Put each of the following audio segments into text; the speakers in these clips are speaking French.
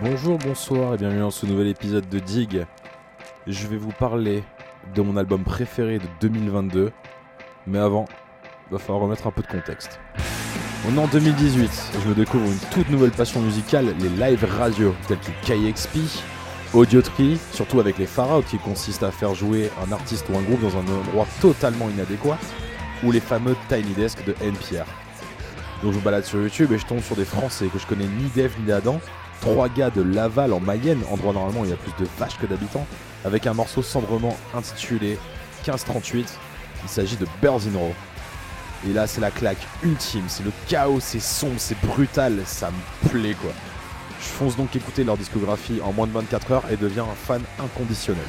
Bonjour, bonsoir et bienvenue dans ce nouvel épisode de Dig. Je vais vous parler de mon album préféré de 2022. Mais avant, il va falloir remettre un peu de contexte. On est en 2018 et je me découvre une toute nouvelle passion musicale, les live radio, tels que KXP, Audiotree, surtout avec les far qui consistent à faire jouer un artiste ou un groupe dans un endroit totalement inadéquat, ou les fameux Tiny Desk de NPR. Donc je me balade sur YouTube et je tombe sur des Français que je connais ni d'Eve ni d'Adam, trois gars de Laval en Mayenne, endroit normalement où il y a plus de vaches que d'habitants, avec un morceau sombrement intitulé 1538. Il s'agit de Birds. Et là, c'est la claque ultime, c'est le chaos, c'est sombre, c'est brutal, ça me plaît quoi. Je fonce donc écouter leur discographie en moins de 24 heures et deviens un fan inconditionnel.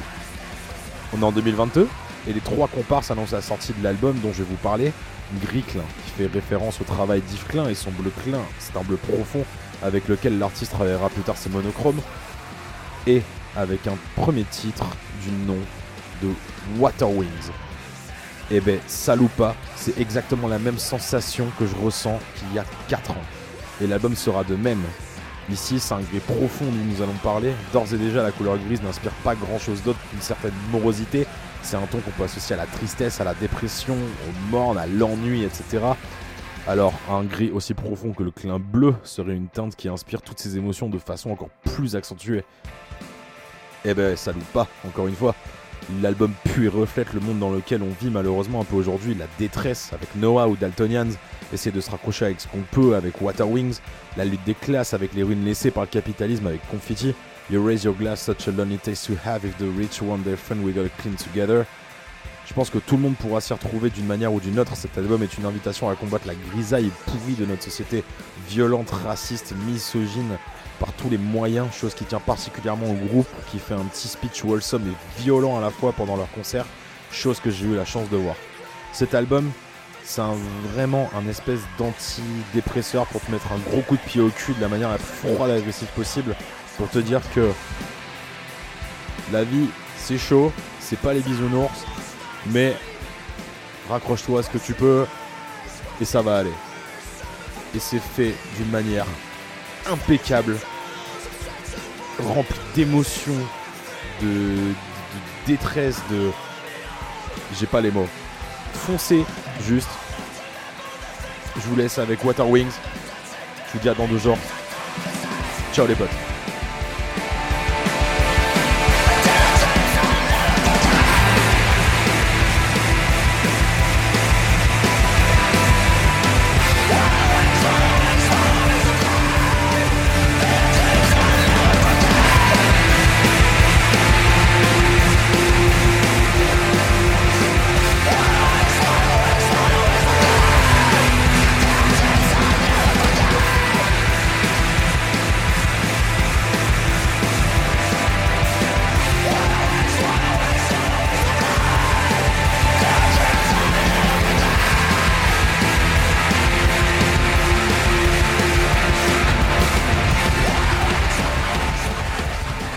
On est en 2022 et les trois comparses annoncent la sortie de l'album dont je vais vous parler, Gris Clin, qui fait référence au travail d'Yves Klein et son bleu Klein, c'est un bleu profond avec lequel l'artiste travaillera plus tard ses monochromes, et avec un premier titre du nom de Water Wings. Et eh ben, pas, c'est exactement la même sensation que je ressens qu'il y a 4 ans. Et l'album sera de même. Ici, c'est un gris profond dont nous allons parler. D'ores et déjà, la couleur grise n'inspire pas grand chose d'autre qu'une certaine morosité. C'est un ton qu'on peut associer à la tristesse, à la dépression, au morne, à l'ennui, etc. Alors, un gris aussi profond que le clin bleu serait une teinte qui inspire toutes ces émotions de façon encore plus accentuée. Eh ben, ça loupe pas, encore une fois. L'album pue et reflète le monde dans lequel on vit malheureusement un peu aujourd'hui, la détresse avec Noah ou Daltonians, essayer de se raccrocher avec ce qu'on peut avec Water Wings, la lutte des classes avec les ruines laissées par le capitalisme avec Confetti, You raise your glass, such a lonely taste to have. If the rich want their friend we gotta clean together. Je pense que tout le monde pourra s'y retrouver d'une manière ou d'une autre. Cet album est une invitation à combattre la grisaille pourrie de notre société. Violente, raciste, misogyne par tous les moyens, chose qui tient particulièrement au groupe qui fait un petit speech wholesome et violent à la fois pendant leur concert, chose que j'ai eu la chance de voir. Cet album, c'est vraiment un espèce d'antidépresseur pour te mettre un gros coup de pied au cul de la manière la plus froide et agressive possible. Pour te dire que la vie c'est chaud, c'est pas les bisounours, mais raccroche-toi à ce que tu peux et ça va aller. Et c'est fait d'une manière impeccable, rempli d'émotions, de, détresse, de. J'ai pas les mots. Foncez juste. Je vous laisse avec Water Wings. Je vous dis à dans deux jours. Ciao les potes.